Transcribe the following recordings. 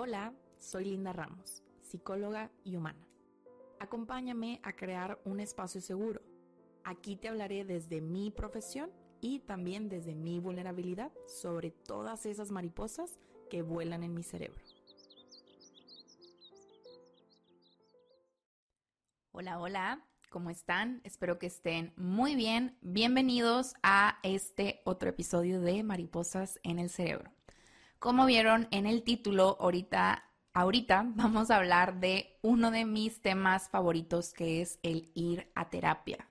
Hola, soy Linda Ramos, psicóloga y humana. Acompáñame a crear un espacio seguro. Aquí te hablaré desde mi profesión y también desde mi vulnerabilidad sobre todas esas mariposas que vuelan en mi cerebro. Hola, hola, ¿cómo están? Espero que estén muy bien. Bienvenidos a este otro episodio de Mariposas en el Cerebro. Como vieron en el título, ahorita, ahorita vamos a hablar de uno de mis temas favoritos que es el ir a terapia.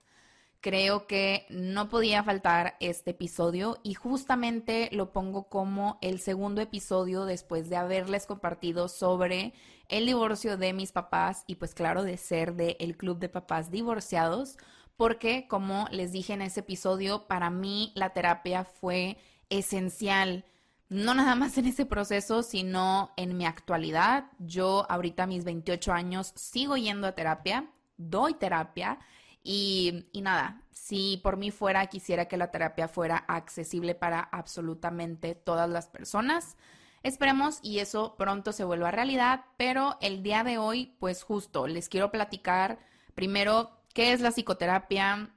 Creo que no podía faltar este episodio y justamente lo pongo como el segundo episodio después de haberles compartido sobre el divorcio de mis papás y pues claro de ser del club de papás divorciados porque como les dije en ese episodio, para mí la terapia fue esencial no nada más en ese proceso, sino en mi actualidad. Yo ahorita mis 28 años sigo yendo a terapia, doy terapia y, y, nada, si por mí fuera, quisiera que la terapia fuera accesible para absolutamente todas las personas. Esperemos y eso pronto se vuelva realidad, pero el día de hoy, pues justo, les quiero platicar primero qué es la psicoterapia,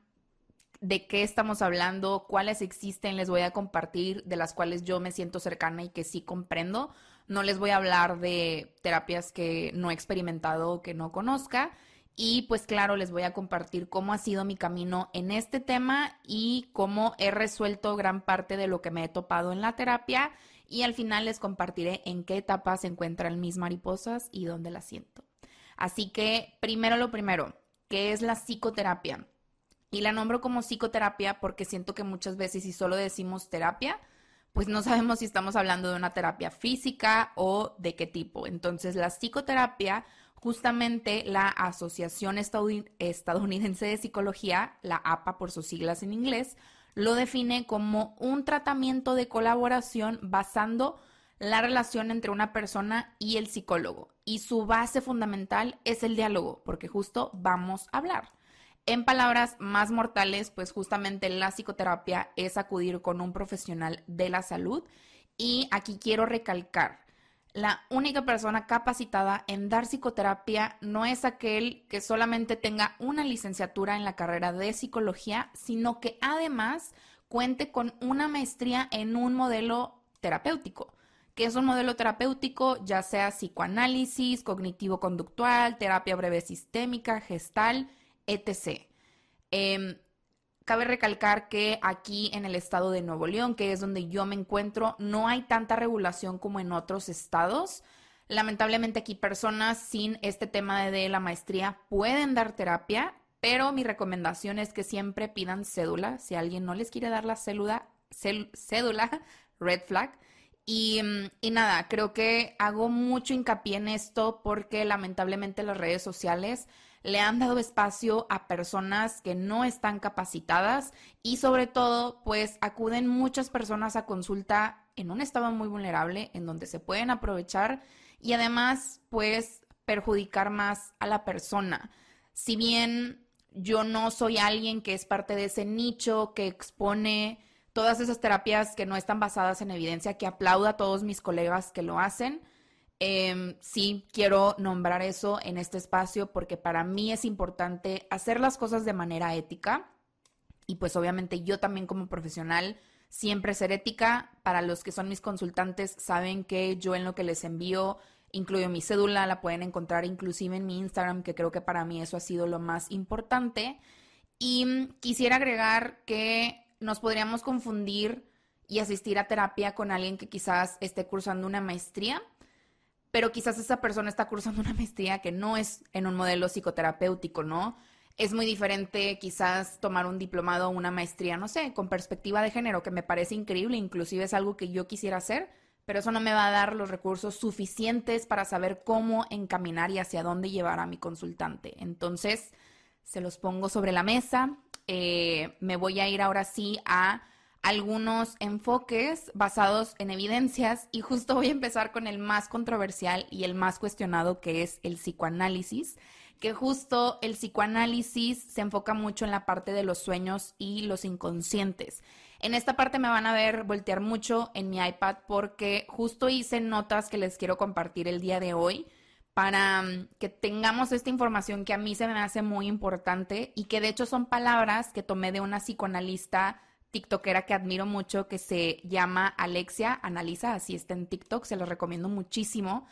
de qué estamos hablando, cuáles existen, les voy a compartir, de las cuales yo me siento cercana y que sí comprendo. No les voy a hablar de terapias que no he experimentado o que no conozca. Y pues claro, les voy a compartir cómo ha sido mi camino en este tema y cómo he resuelto gran parte de lo que me he topado en la terapia. Y al final les compartiré en qué etapa se encuentran mis mariposas y dónde las siento. Así que primero lo primero, ¿qué es la psicoterapia? Y la nombro como psicoterapia porque siento que muchas veces si solo decimos terapia, pues no sabemos si estamos hablando de una terapia física o de qué tipo. Entonces, la psicoterapia, justamente la Asociación Estadounidense de Psicología, la APA por sus siglas en inglés, lo define como un tratamiento de colaboración basando la relación entre una persona y el psicólogo. Y su base fundamental es el diálogo, porque justo vamos a hablar. En palabras más mortales, pues justamente la psicoterapia es acudir con un profesional de la salud. Y aquí quiero recalcar, la única persona capacitada en dar psicoterapia no es aquel que solamente tenga una licenciatura en la carrera de psicología, sino que además cuente con una maestría en un modelo terapéutico que es un modelo terapéutico, ya sea psicoanálisis, cognitivo-conductual, terapia breve sistémica, gestal, etc. Em, cabe recalcar que aquí en el estado de Nuevo León, que es donde yo me encuentro, no hay tanta regulación como en otros estados. Lamentablemente aquí personas sin este tema de la maestría pueden dar terapia, pero mi recomendación es que siempre pidan cédula. Si alguien no les quiere dar la cédula, cédula red flag. Y, nada, creo que hago mucho hincapié en esto porque lamentablemente las redes sociales le han dado espacio a personas que no están capacitadas y sobre todo, pues acuden muchas personas a consulta en un estado muy vulnerable en donde se pueden aprovechar y además, pues perjudicar más a la persona. Si bien yo no soy alguien que es parte de ese nicho que expone todas esas terapias que no están basadas en evidencia, que aplauda a todos mis colegas que lo hacen, Em, sí, quiero nombrar eso en este espacio porque para mí es importante hacer las cosas de manera ética y pues obviamente yo también como profesional siempre ser ética. Para los que son mis consultantes saben que yo en lo que les envío incluyo mi cédula, la pueden encontrar inclusive en mi Instagram, que creo que para mí eso ha sido lo más importante. Y quisiera agregar que nos podríamos confundir y asistir a terapia con alguien que quizás esté cursando una maestría pero quizás esa persona está cursando una maestría que no es en un modelo psicoterapéutico, ¿no? Es muy diferente quizás tomar un diplomado o una maestría, no sé, con perspectiva de género, que me parece increíble, inclusive es algo que yo quisiera hacer, pero eso no me va a dar los recursos suficientes para saber cómo encaminar y hacia dónde llevar a mi consultante. Entonces, se los pongo sobre la mesa. Eh, me voy a ir ahora sí a algunos enfoques basados en evidencias y justo voy a empezar con el más controversial y el más cuestionado que es el psicoanálisis, que justo el psicoanálisis se enfoca mucho en la parte de los sueños y los inconscientes. En esta parte me van a ver voltear mucho en mi iPad porque justo hice notas que les quiero compartir el día de hoy para mm, que tengamos esta información que a mí se me hace muy importante y que de hecho son palabras que tomé de una psicoanalista tiktokera que admiro mucho que se llama Alexia Analiza, así está en TikTok, se los recomiendo muchísimo.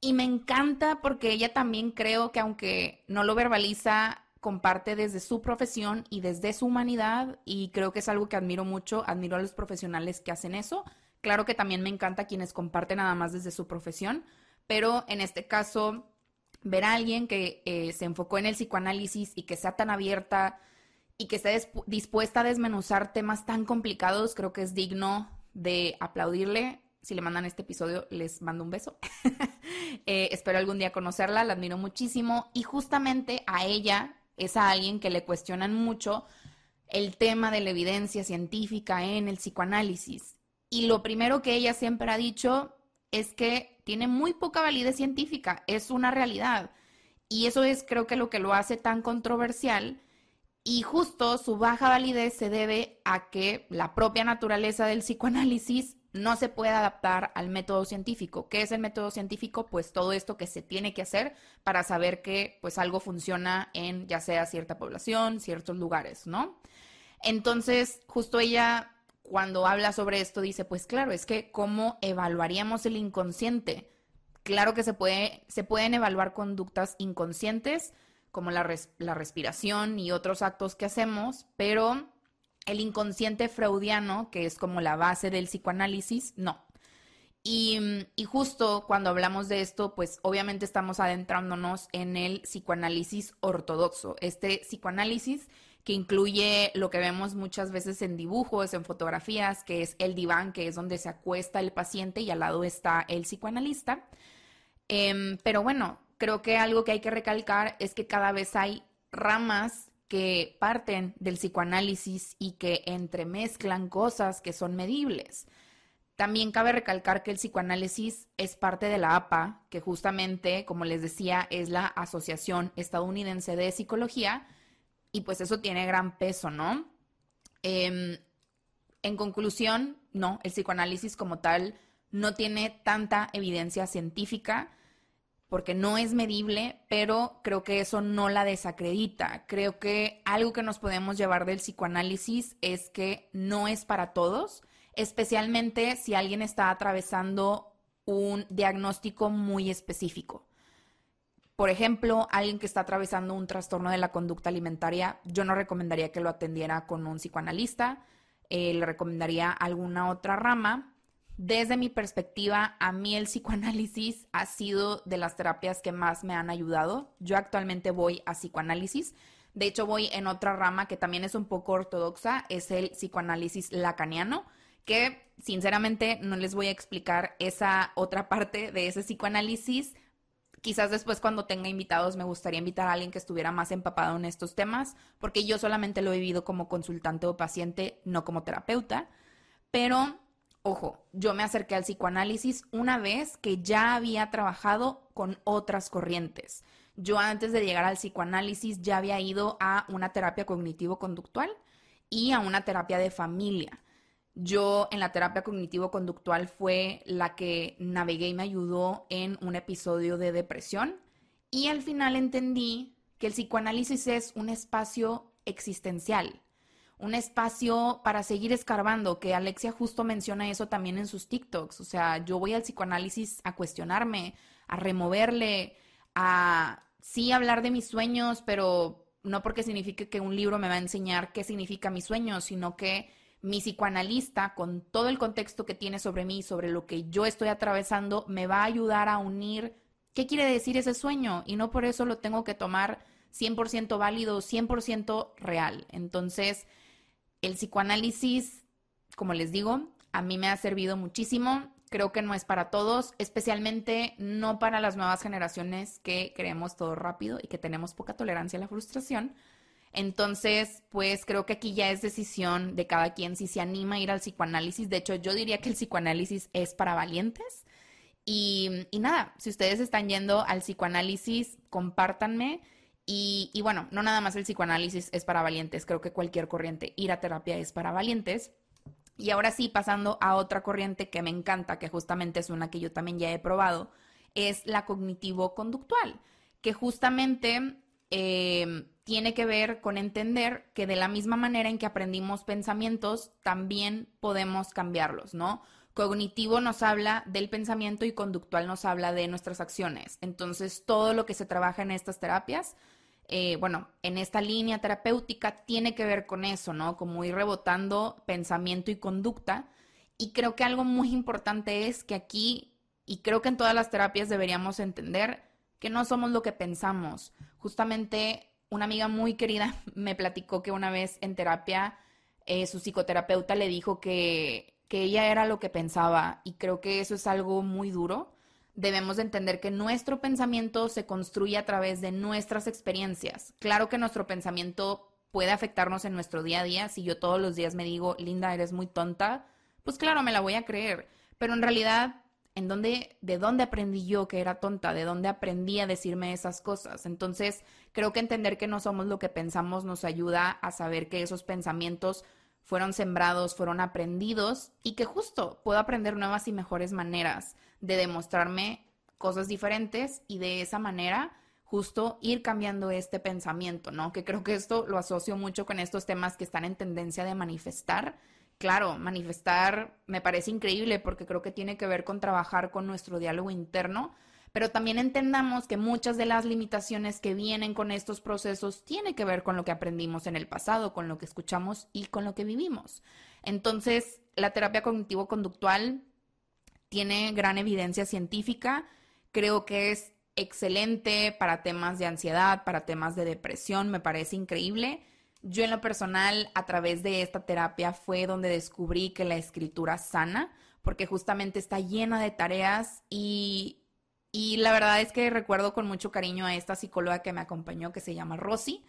Y me encanta porque ella también creo que aunque no lo verbaliza, comparte desde su profesión y desde su humanidad y creo que es algo que admiro mucho, admiro a los profesionales que hacen eso. Claro que también me encanta quienes comparten nada más desde su profesión, pero en este caso, ver a alguien que eh, se enfocó en el psicoanálisis y que sea tan abierta y que esté dispuesta a desmenuzar temas tan complicados, creo que es digno de aplaudirle. Si le mandan este episodio, les mando un beso. Eh, espero algún día conocerla, la admiro muchísimo y justamente a ella es a alguien que le cuestionan mucho el tema de la evidencia científica en el psicoanálisis. Y lo primero que ella siempre ha dicho es que tiene muy poca validez científica, es una realidad. Y eso es creo que lo que lo hace tan controversial. Y justo su baja validez se debe a que la propia naturaleza del psicoanálisis no se puede adaptar al método científico. ¿Qué es el método científico? Pues todo esto que se tiene que hacer para saber que pues algo funciona en ya sea cierta población, ciertos lugares, ¿no? Entonces, justo ella cuando habla sobre esto dice, pues claro, es que cómo evaluaríamos el inconsciente. Claro que se, puede, se pueden evaluar conductas inconscientes como la, la respiración y otros actos que hacemos, pero el inconsciente freudiano, que es como la base del psicoanálisis, no. Y, justo cuando hablamos de esto, pues obviamente estamos adentrándonos en el psicoanálisis ortodoxo, este psicoanálisis que incluye lo que vemos muchas veces en dibujos, en fotografías, que es el diván, que es donde se acuesta el paciente y al lado está el psicoanalista. Em, pero bueno, creo que algo que hay que recalcar es que cada vez hay ramas que parten del psicoanálisis y que entremezclan cosas que son medibles. También cabe recalcar que el psicoanálisis es parte de la APA, que justamente, como les decía, es la Asociación Estadounidense de Psicología, y pues eso tiene gran peso, ¿no? Em, en conclusión, no, el psicoanálisis como tal no tiene tanta evidencia científica, porque no es medible, pero creo que eso no la desacredita. Creo que algo que nos podemos llevar del psicoanálisis es que no es para todos, especialmente si alguien está atravesando un diagnóstico muy específico. Por ejemplo, alguien que está atravesando un trastorno de la conducta alimentaria, yo no recomendaría que lo atendiera con un psicoanalista, eh, le recomendaría alguna otra rama desde mi perspectiva, a mí el psicoanálisis ha sido de las terapias que más me han ayudado. Yo actualmente voy a psicoanálisis. De hecho, voy en otra rama que también es un poco ortodoxa, es el psicoanálisis lacaniano, que sinceramente no les voy a explicar esa otra parte de ese psicoanálisis. Quizás después cuando tenga invitados me gustaría invitar a alguien que estuviera más empapado en estos temas, porque yo solamente lo he vivido como consultante o paciente, no como terapeuta. Pero Ojo, yo me acerqué al psicoanálisis una vez que ya había trabajado con otras corrientes. Yo antes de llegar al psicoanálisis ya había ido a una terapia cognitivo-conductual y a una terapia de familia. Yo en la terapia cognitivo-conductual fue la que navegué y me ayudó en un episodio de depresión y al final entendí que el psicoanálisis es un espacio existencial un espacio para seguir escarbando, que Alexia justo menciona eso también en sus TikToks. O sea, yo voy al psicoanálisis a cuestionarme, a removerle, a sí hablar de mis sueños, pero no porque signifique que un libro me va a enseñar qué significa mis sueños, sino que mi psicoanalista, con todo el contexto que tiene sobre mí, sobre lo que yo estoy atravesando, me va a ayudar a unir qué quiere decir ese sueño y no por eso lo tengo que tomar 100% válido, 100% real. Entonces, el psicoanálisis, como les digo, a mí me ha servido muchísimo. Creo que no es para todos, especialmente no para las nuevas generaciones que queremos todo rápido y que tenemos poca tolerancia a la frustración. Entonces, pues creo que aquí ya es decisión de cada quien si se anima a ir al psicoanálisis. De hecho, yo diría que el psicoanálisis es para valientes. Y nada, si ustedes están yendo al psicoanálisis, compártanme y, bueno, no nada más el psicoanálisis es para valientes, creo que cualquier corriente, ir a terapia es para valientes. Y ahora sí, pasando a otra corriente que me encanta, que justamente es una que yo también ya he probado, es la cognitivo-conductual, que justamente eh, tiene que ver con entender que de la misma manera en que aprendimos pensamientos, también podemos cambiarlos, ¿no? Cognitivo nos habla del pensamiento y conductual nos habla de nuestras acciones. Entonces, todo lo que se trabaja en estas terapias, eh, bueno, en esta línea terapéutica, tiene que ver con eso, ¿no? Como ir rebotando pensamiento y conducta. Y creo que algo muy importante es que aquí, y creo que en todas las terapias deberíamos entender que no somos lo que pensamos. Justamente una amiga muy querida me platicó que una vez en terapia eh, su psicoterapeuta le dijo que, que ella era lo que pensaba y creo que eso es algo muy duro. Debemos de entender que nuestro pensamiento se construye a través de nuestras experiencias. Claro que nuestro pensamiento puede afectarnos en nuestro día a día. Si yo todos los días me digo, Linda, eres muy tonta, pues claro, me la voy a creer. Pero en realidad en dónde, de dónde aprendí yo que era tonta, de dónde aprendí a decirme esas cosas. Entonces, creo que entender que no somos lo que pensamos nos ayuda a saber que esos pensamientos fueron sembrados, fueron aprendidos y que justo puedo aprender nuevas y mejores maneras de demostrarme cosas diferentes y de esa manera justo ir cambiando este pensamiento, ¿no? Que creo que esto lo asocio mucho con estos temas que están en tendencia de manifestar claro, manifestar me parece increíble porque creo que tiene que ver con trabajar con nuestro diálogo interno, pero también entendamos que muchas de las limitaciones que vienen con estos procesos tienen que ver con lo que aprendimos en el pasado, con lo que escuchamos y con lo que vivimos. Entonces, la terapia cognitivo-conductual tiene gran evidencia científica, creo que es excelente para temas de ansiedad, para temas de depresión, me parece increíble. Yo en lo personal, a través de esta terapia fue donde descubrí que la escritura sana, porque justamente está llena de tareas y, y la verdad es que recuerdo con mucho cariño a esta psicóloga que me acompañó, que se llama Rosy,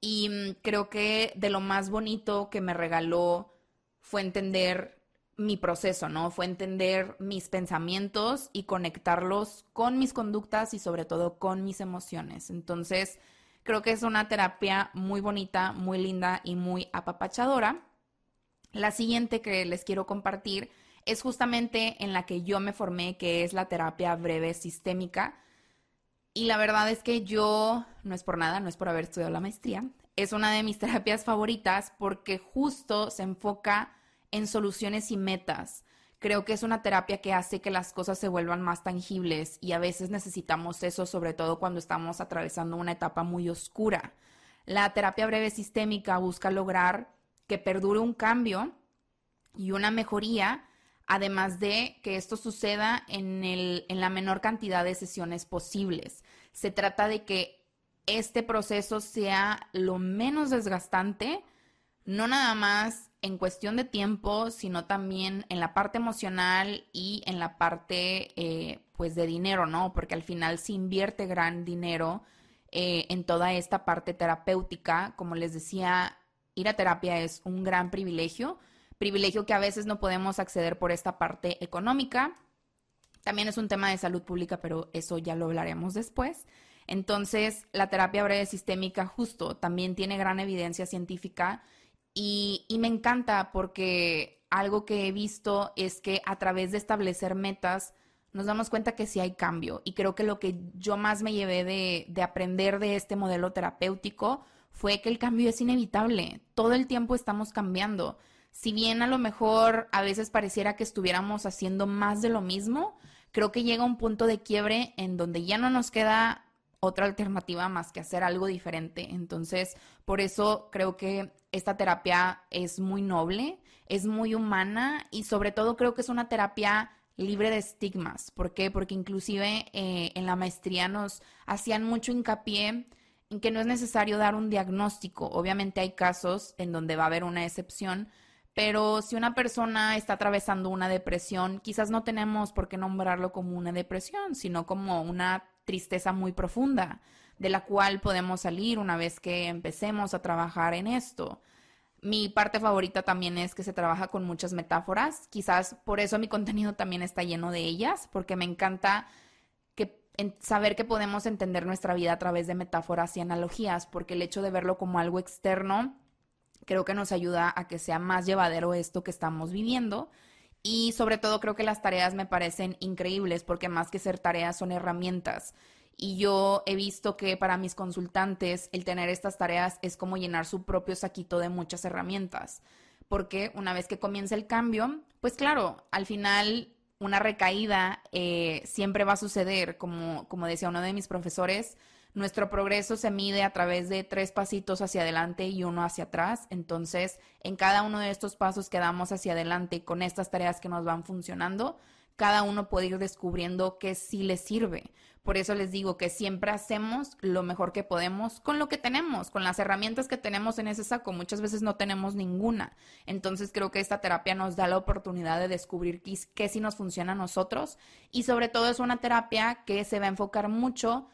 y mm, creo que de lo más bonito que me regaló fue entender mi proceso, ¿no? Fue entender mis pensamientos y conectarlos con mis conductas y sobre todo con mis emociones. Entonces, Creo que es una terapia muy bonita, muy linda y muy apapachadora. La siguiente que les quiero compartir es justamente en la que yo me formé, que es la terapia breve sistémica. Y la verdad es que yo, no es por nada, no es por haber estudiado la maestría, es una de mis terapias favoritas porque justo se enfoca en soluciones y metas. Creo que es una terapia que hace que las cosas se vuelvan más tangibles y a veces necesitamos eso, sobre todo cuando estamos atravesando una etapa muy oscura. La terapia breve sistémica busca lograr que perdure un cambio y una mejoría, además de que esto suceda en, el, en la menor cantidad de sesiones posibles. Se trata de que este proceso sea lo menos desgastante, no nada más en cuestión de tiempo, sino también en la parte emocional y en la parte, eh, pues, de dinero, ¿no? Porque al final se invierte gran dinero eh, en toda esta parte terapéutica. Como les decía, ir a terapia es un gran privilegio, privilegio que a veces no podemos acceder por esta parte económica. También es un tema de salud pública, pero eso ya lo hablaremos después. Entonces, la terapia breve sistémica justo también tiene gran evidencia científica y, me encanta porque algo que he visto es que a través de establecer metas nos damos cuenta que sí hay cambio. Y creo que lo que yo más me llevé de, de aprender de este modelo terapéutico fue que el cambio es inevitable. Todo el tiempo estamos cambiando. Si bien a lo mejor a veces pareciera que estuviéramos haciendo más de lo mismo, creo que llega un punto de quiebre en donde ya no nos queda otra alternativa más que hacer algo diferente. Entonces, por eso creo que esta terapia es muy noble, es muy humana y sobre todo creo que es una terapia libre de estigmas. ¿Por qué? Porque inclusive eh, en la maestría nos hacían mucho hincapié en que no es necesario dar un diagnóstico. Obviamente hay casos en donde va a haber una excepción, pero si una persona está atravesando una depresión, quizás no tenemos por qué nombrarlo como una depresión, sino como una tristeza muy profunda, de la cual podemos salir una vez que empecemos a trabajar en esto. Mi parte favorita también es que se trabaja con muchas metáforas, quizás por eso mi contenido también está lleno de ellas, porque me encanta saber que podemos entender nuestra vida a través de metáforas y analogías, porque el hecho de verlo como algo externo creo que nos ayuda a que sea más llevadero esto que estamos viviendo. Y sobre todo creo que las tareas me parecen increíbles porque más que ser tareas son herramientas. Y yo he visto que para mis consultantes el tener estas tareas es como llenar su propio saquito de muchas herramientas. Porque una vez que comienza el cambio, pues claro, al final una recaída eh, siempre va a suceder, como, como decía uno de mis profesores, nuestro progreso se mide a través de tres pasitos hacia adelante y uno hacia atrás. Entonces, en cada uno de estos pasos que damos hacia adelante con estas tareas que nos van funcionando, cada uno puede ir descubriendo que sí le sirve. Por eso les digo que siempre hacemos lo mejor que podemos con lo que tenemos, con las herramientas que tenemos en ese saco. Muchas veces no tenemos ninguna. Entonces creo que esta terapia nos da la oportunidad de descubrir qué, qué sí nos funciona a nosotros y sobre todo es una terapia que se va a enfocar mucho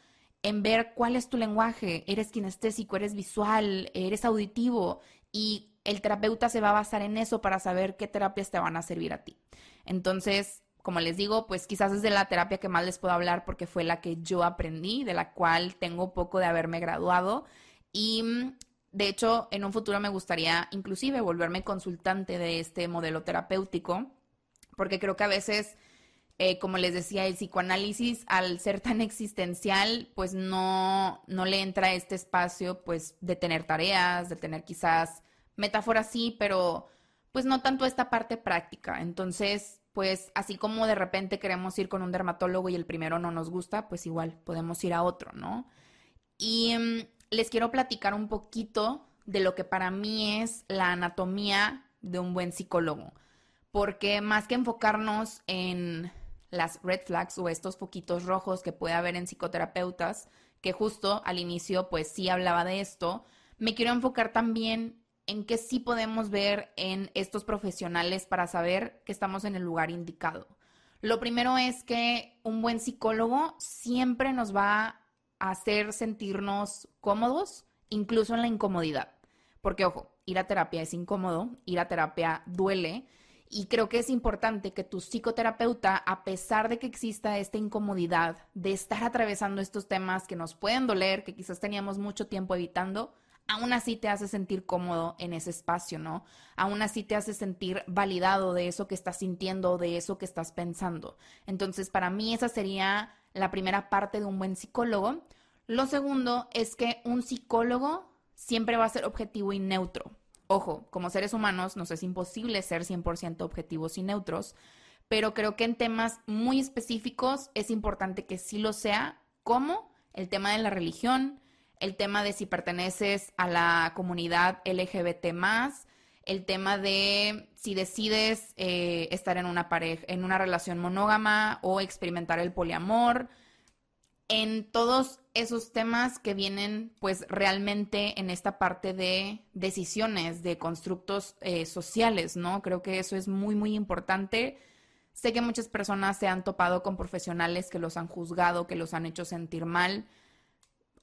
en ver cuál es tu lenguaje. Eres kinestésico, eres visual, eres auditivo y el terapeuta se va a basar en eso para saber qué terapias te van a servir a ti. Entonces, como les digo, pues quizás es de la terapia que más les puedo hablar porque fue la que yo aprendí, de la cual tengo poco de haberme graduado y de hecho en un futuro me gustaría inclusive volverme consultante de este modelo terapéutico porque creo que a veces eh, como les decía, el psicoanálisis, al ser tan existencial, pues no, no le entra este espacio, pues, de tener tareas, de tener quizás metáforas sí, pero pues no tanto esta parte práctica. Entonces, pues así como de repente queremos ir con un dermatólogo y el primero no nos gusta, pues igual podemos ir a otro, ¿no? Y mm, les quiero platicar un poquito de lo que para mí es la anatomía de un buen psicólogo, porque más que enfocarnos en las red flags o estos foquitos rojos que puede haber en psicoterapeutas, que justo al inicio pues sí hablaba de esto, me quiero enfocar también en qué sí podemos ver en estos profesionales para saber que estamos en el lugar indicado. Lo primero es que un buen psicólogo siempre nos va a hacer sentirnos cómodos, incluso en la incomodidad. Porque, ojo, ir a terapia es incómodo, ir a terapia duele, y creo que es importante que tu psicoterapeuta, a pesar de que exista esta incomodidad de estar atravesando estos temas que nos pueden doler, que quizás teníamos mucho tiempo evitando, aún así te hace sentir cómodo en ese espacio, ¿no? Aún así te hace sentir validado de eso que estás sintiendo, de eso que estás pensando. Entonces, para mí esa sería la primera parte de un buen psicólogo. Lo segundo es que un psicólogo siempre va a ser objetivo y neutro. Ojo, como seres humanos nos es imposible ser 100% objetivos y neutros, pero creo que en temas muy específicos es importante que sí lo sea, como el tema de la religión, el tema de si perteneces a la comunidad LGBT el tema de si decides eh, estar en una pareja, en una relación monógama o experimentar el poliamor, en todos esos temas que vienen pues realmente en esta parte de decisiones, de constructos eh, sociales, ¿no? Creo que eso es muy, muy importante. Sé que muchas personas se han topado con profesionales que los han juzgado, que los han hecho sentir mal.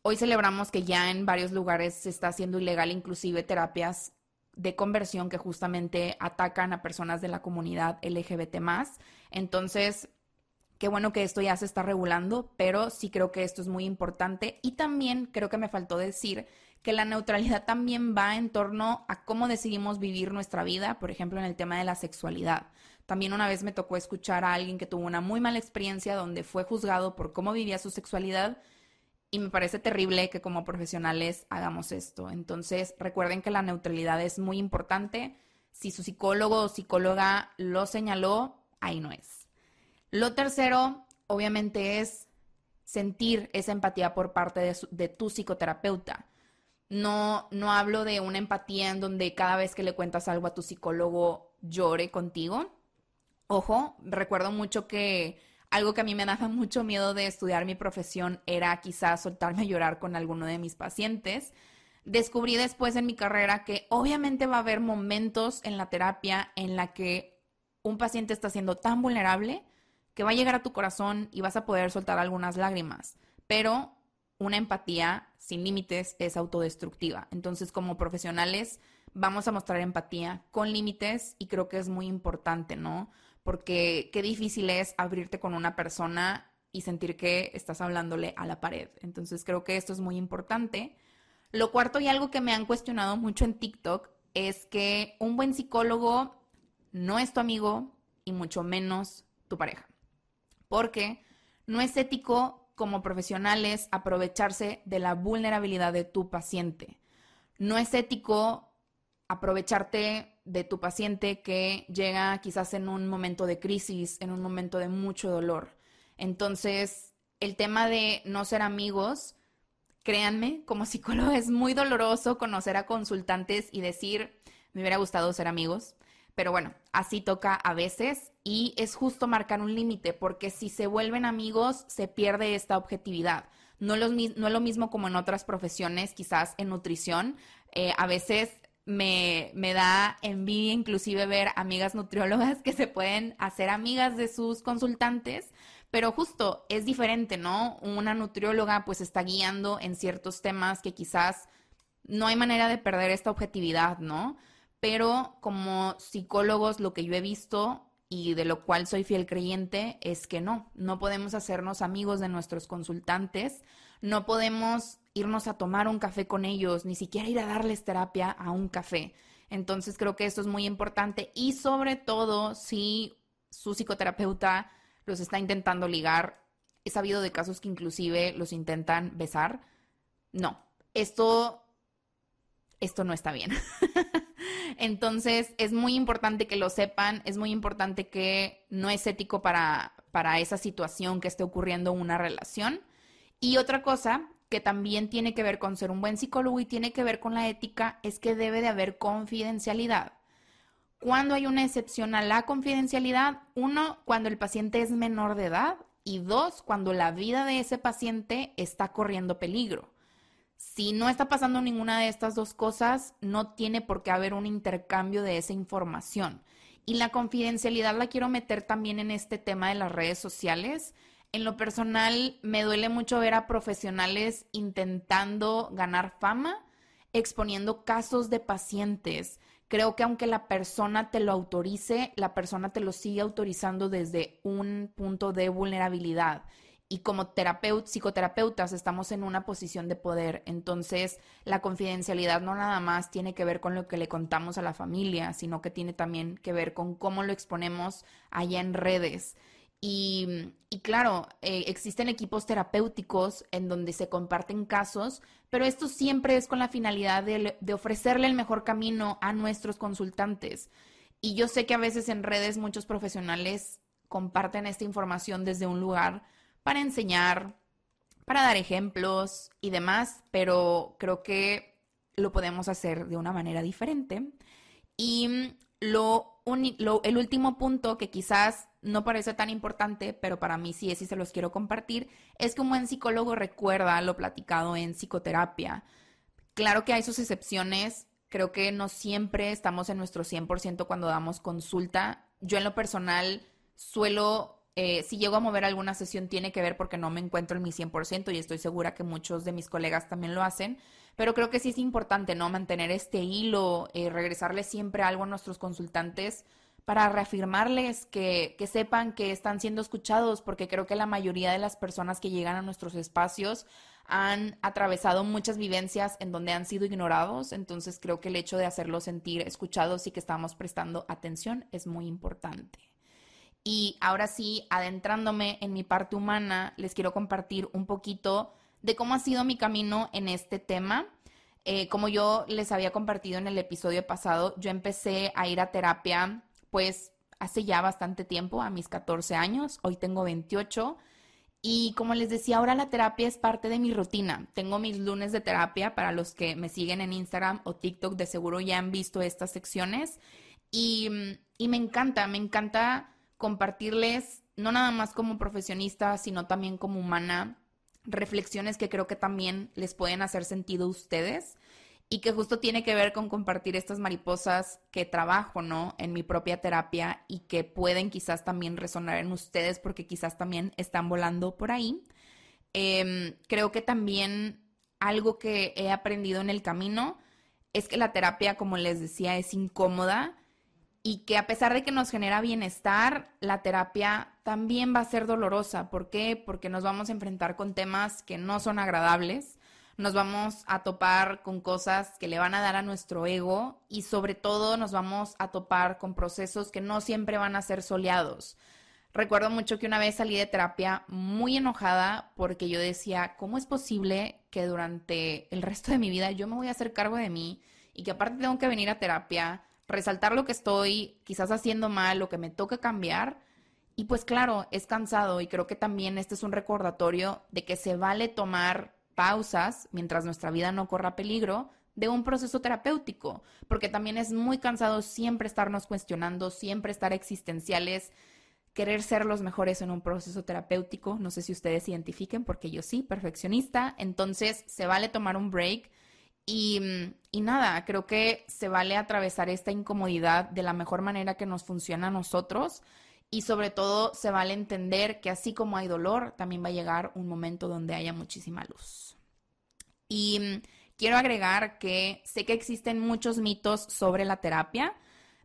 Hoy celebramos que ya en varios lugares se está haciendo ilegal inclusive terapias de conversión que justamente atacan a personas de la comunidad LGBT Entonces, Qué bueno que esto ya se está regulando, pero sí creo que esto es muy importante y también creo que me faltó decir que la neutralidad también va en torno a cómo decidimos vivir nuestra vida, por ejemplo, en el tema de la sexualidad. También una vez me tocó escuchar a alguien que tuvo una muy mala experiencia donde fue juzgado por cómo vivía su sexualidad y me parece terrible que como profesionales hagamos esto. Entonces, recuerden que la neutralidad es muy importante. Si su psicólogo o psicóloga lo señaló, ahí no es. Lo tercero, obviamente, es sentir esa empatía por parte de, tu psicoterapeuta. No, no hablo de una empatía en donde cada vez que le cuentas algo a tu psicólogo llore contigo. Ojo, recuerdo mucho que algo que a mí me daba mucho miedo de estudiar mi profesión era quizás soltarme a llorar con alguno de mis pacientes. Descubrí después en mi carrera que obviamente va a haber momentos en la terapia en la que un paciente está siendo tan vulnerable que va a llegar a tu corazón y vas a poder soltar algunas lágrimas, pero una empatía sin límites es autodestructiva. Entonces, como profesionales, vamos a mostrar empatía con límites y creo que es muy importante, ¿no? Porque qué difícil es abrirte con una persona y sentir que estás hablándole a la pared. Entonces, creo que esto es muy importante. Lo cuarto y algo que me han cuestionado mucho en TikTok es que un buen psicólogo no es tu amigo y mucho menos tu pareja. Porque no es ético como profesionales aprovecharse de la vulnerabilidad de tu paciente. No es ético aprovecharte de tu paciente que llega quizás en un momento de crisis, en un momento de mucho dolor. Entonces, el tema de no ser amigos, créanme, como psicólogo es muy doloroso conocer a consultantes y decir, me hubiera gustado ser amigos. Pero bueno, así toca a veces y es justo marcar un límite porque si se vuelven amigos se pierde esta objetividad. No, no es lo mismo como en otras profesiones, quizás en nutrición. Eh, a veces me, me, da envidia inclusive ver amigas nutriólogas que se pueden hacer amigas de sus consultantes, pero justo es diferente, ¿no? Una nutrióloga pues está guiando en ciertos temas que quizás no hay manera de perder esta objetividad, ¿no? Pero como psicólogos lo que yo he visto y de lo cual soy fiel creyente es que no, no podemos hacernos amigos de nuestros consultantes, no podemos irnos a tomar un café con ellos, ni siquiera ir a darles terapia a un café. Entonces creo que esto es muy importante y sobre todo si su psicoterapeuta los está intentando ligar. He sabido de casos que inclusive los intentan besar. No, esto, esto no está bien. Entonces, es muy importante que lo sepan, es muy importante que no es ético para, para esa situación que esté ocurriendo una relación. Y otra cosa que también tiene que ver con ser un buen psicólogo y tiene que ver con la ética es que debe de haber confidencialidad. Cuando hay una excepción a la confidencialidad, uno, cuando el paciente es menor de edad y dos, cuando la vida de ese paciente está corriendo peligro. Si no está pasando ninguna de estas dos cosas, no tiene por qué haber un intercambio de esa información. Y la confidencialidad la quiero meter también en este tema de las redes sociales. En lo personal, me duele mucho ver a profesionales intentando ganar fama, exponiendo casos de pacientes. Creo que aunque la persona te lo autorice, la persona te lo sigue autorizando desde un punto de vulnerabilidad y como terapeutas, psicoterapeutas estamos en una posición de poder. Entonces, la confidencialidad no nada más tiene que ver con lo que le contamos a la familia, sino que tiene también que ver con cómo lo exponemos allá en redes. Y, claro, eh, existen equipos terapéuticos en donde se comparten casos, pero esto siempre es con la finalidad de, de ofrecerle el mejor camino a nuestros consultantes. Y yo sé que a veces en redes muchos profesionales comparten esta información desde un lugar para enseñar, para dar ejemplos y demás, pero creo que lo podemos hacer de una manera diferente. Y el último punto que quizás no parece tan importante, pero para mí sí es y se los quiero compartir, es que un buen psicólogo recuerda lo platicado en psicoterapia. Claro que hay sus excepciones, creo que no siempre estamos en nuestro 100% cuando damos consulta. Yo en lo personal suelo eh, si llego a mover alguna sesión tiene que ver porque no me encuentro en mi 100% y estoy segura que muchos de mis colegas también lo hacen, pero creo que sí es importante, ¿no? Mantener este hilo, eh, regresarle siempre algo a nuestros consultantes para reafirmarles que, que sepan que están siendo escuchados, porque creo que la mayoría de las personas que llegan a nuestros espacios han atravesado muchas vivencias en donde han sido ignorados, entonces creo que el hecho de hacerlos sentir escuchados y que estamos prestando atención es muy importante. Y ahora sí, adentrándome en mi parte humana, les quiero compartir un poquito de cómo ha sido mi camino en este tema. Eh, como yo les había compartido en el episodio pasado, yo empecé a ir a terapia pues hace ya bastante tiempo, a mis 14 años, hoy tengo 28. Y como les decía, ahora la terapia es parte de mi rutina. Tengo mis lunes de terapia para los que me siguen en Instagram o TikTok, de seguro ya han visto estas secciones. Y, y me encanta, me encanta compartirles, no nada más como profesionista, sino también como humana, reflexiones que creo que también les pueden hacer sentido a ustedes y que justo tiene que ver con compartir estas mariposas que trabajo, ¿no? En mi propia terapia y que pueden quizás también resonar en ustedes porque quizás también están volando por ahí. Em, creo que también algo que he aprendido en el camino es que la terapia, como les decía, es incómoda y que a pesar de que nos genera bienestar, la terapia también va a ser dolorosa. ¿Por qué? Porque nos vamos a enfrentar con temas que no son agradables, nos vamos a topar con cosas que le van a dar a nuestro ego y sobre todo nos vamos a topar con procesos que no siempre van a ser soleados. Recuerdo mucho que una vez salí de terapia muy enojada porque yo decía, ¿cómo es posible que durante el resto de mi vida yo me voy a hacer cargo de mí y que aparte tengo que venir a terapia, resaltar lo que estoy quizás haciendo mal, lo que me toca cambiar? Y pues claro, es cansado y creo que también este es un recordatorio de que se vale tomar pausas mientras nuestra vida no corra peligro de un proceso terapéutico, porque también es muy cansado siempre estarnos cuestionando, siempre estar existenciales querer ser los mejores en un proceso terapéutico. No sé si ustedes identifiquen, porque yo sí, perfeccionista. Entonces, se vale tomar un break. Y, y, nada, creo que se vale atravesar esta incomodidad de la mejor manera que nos funciona a nosotros. Y sobre todo, se vale entender que así como hay dolor, también va a llegar un momento donde haya muchísima luz. Y quiero agregar que sé que existen muchos mitos sobre la terapia.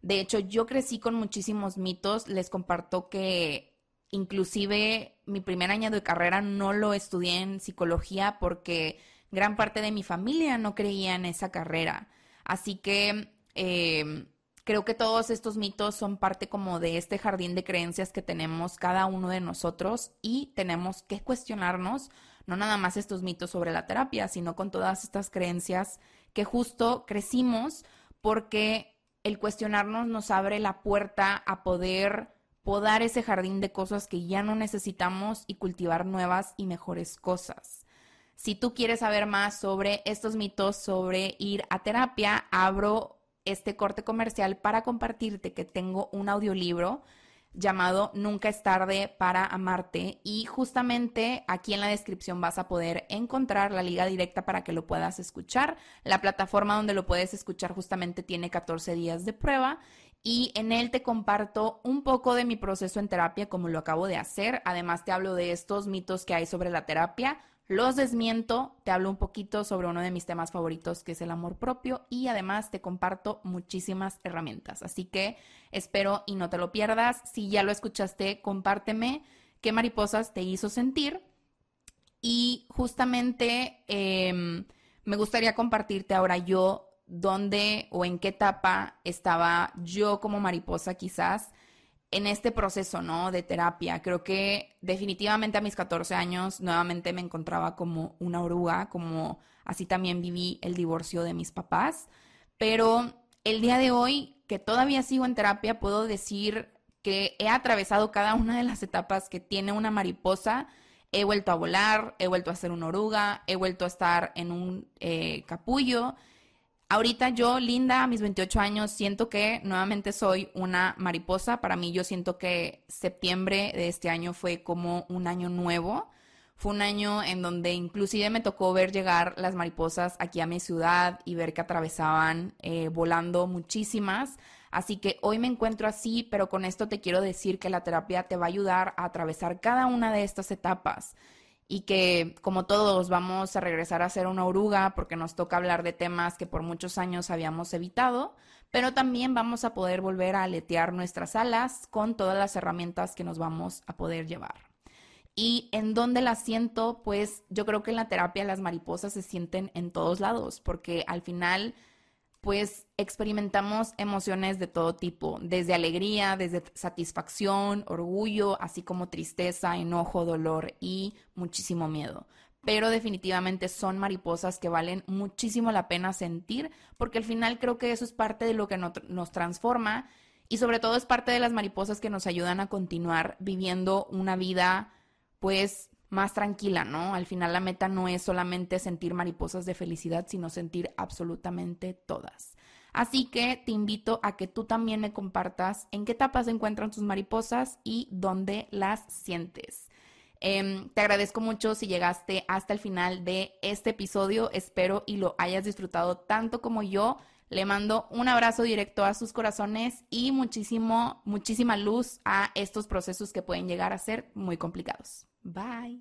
De hecho, yo crecí con muchísimos mitos. Les comparto que inclusive mi primer año de carrera no lo estudié en psicología porque gran parte de mi familia no creía en esa carrera. Así que em, creo que todos estos mitos son parte como de este jardín de creencias que tenemos cada uno de nosotros y tenemos que cuestionarnos no nada más estos mitos sobre la terapia, sino con todas estas creencias que justo crecimos porque el cuestionarnos nos abre la puerta a poder podar ese jardín de cosas que ya no necesitamos y cultivar nuevas y mejores cosas. Si tú quieres saber más sobre estos mitos, sobre ir a terapia, abro este corte comercial para compartirte que tengo un audiolibro llamado Nunca es tarde para amarte y justamente aquí en la descripción vas a poder encontrar la liga directa para que lo puedas escuchar. La plataforma donde lo puedes escuchar justamente tiene 14 días de prueba y en él te comparto un poco de mi proceso en terapia como lo acabo de hacer. Además te hablo de estos mitos que hay sobre la terapia, los desmiento, te hablo un poquito sobre uno de mis temas favoritos que es el amor propio y además te comparto muchísimas herramientas. Así que espero y no te lo pierdas. Si ya lo escuchaste, compárteme qué mariposas te hizo sentir. Y justamente em, me gustaría compartirte ahora yo dónde o en qué etapa estaba yo como mariposa quizás en este proceso, ¿no? De terapia. Creo que definitivamente a mis 14 años nuevamente me encontraba como una oruga, como así también viví el divorcio de mis papás. Pero el día de hoy, que todavía sigo en terapia, puedo decir que he atravesado cada una de las etapas que tiene una mariposa. He vuelto a volar, he vuelto a ser una oruga, he vuelto a estar en un eh, capullo Ahorita yo, Linda, a mis 28 años, siento que nuevamente soy una mariposa. Para mí yo siento que septiembre de este año fue como un año nuevo. Fue un año en donde inclusive me tocó ver llegar las mariposas aquí a mi ciudad y ver que atravesaban eh, volando muchísimas. Así que hoy me encuentro así, pero con esto te quiero decir que la terapia te va a ayudar a atravesar cada una de estas etapas y que como todos vamos a regresar a ser una oruga porque nos toca hablar de temas que por muchos años habíamos evitado, pero también vamos a poder volver a aletear nuestras alas con todas las herramientas que nos vamos a poder llevar. ¿Y en dónde las siento? Pues yo creo que en la terapia las mariposas se sienten en todos lados, porque al final pues experimentamos emociones de todo tipo, desde alegría, desde satisfacción, orgullo, así como tristeza, enojo, dolor y muchísimo miedo. Pero definitivamente son mariposas que valen muchísimo la pena sentir, porque al final creo que eso es parte de lo que nos transforma y sobre todo es parte de las mariposas que nos ayudan a continuar viviendo una vida pues más tranquila, ¿no? Al final la meta no es solamente sentir mariposas de felicidad, sino sentir absolutamente todas. Así que te invito a que tú también me compartas en qué etapas se encuentran tus mariposas y dónde las sientes. Em, te agradezco mucho si llegaste hasta el final de este episodio. Espero y lo hayas disfrutado tanto como yo. Le mando un abrazo directo a sus corazones y muchísimo, muchísima luz a estos procesos que pueden llegar a ser muy complicados. Bye.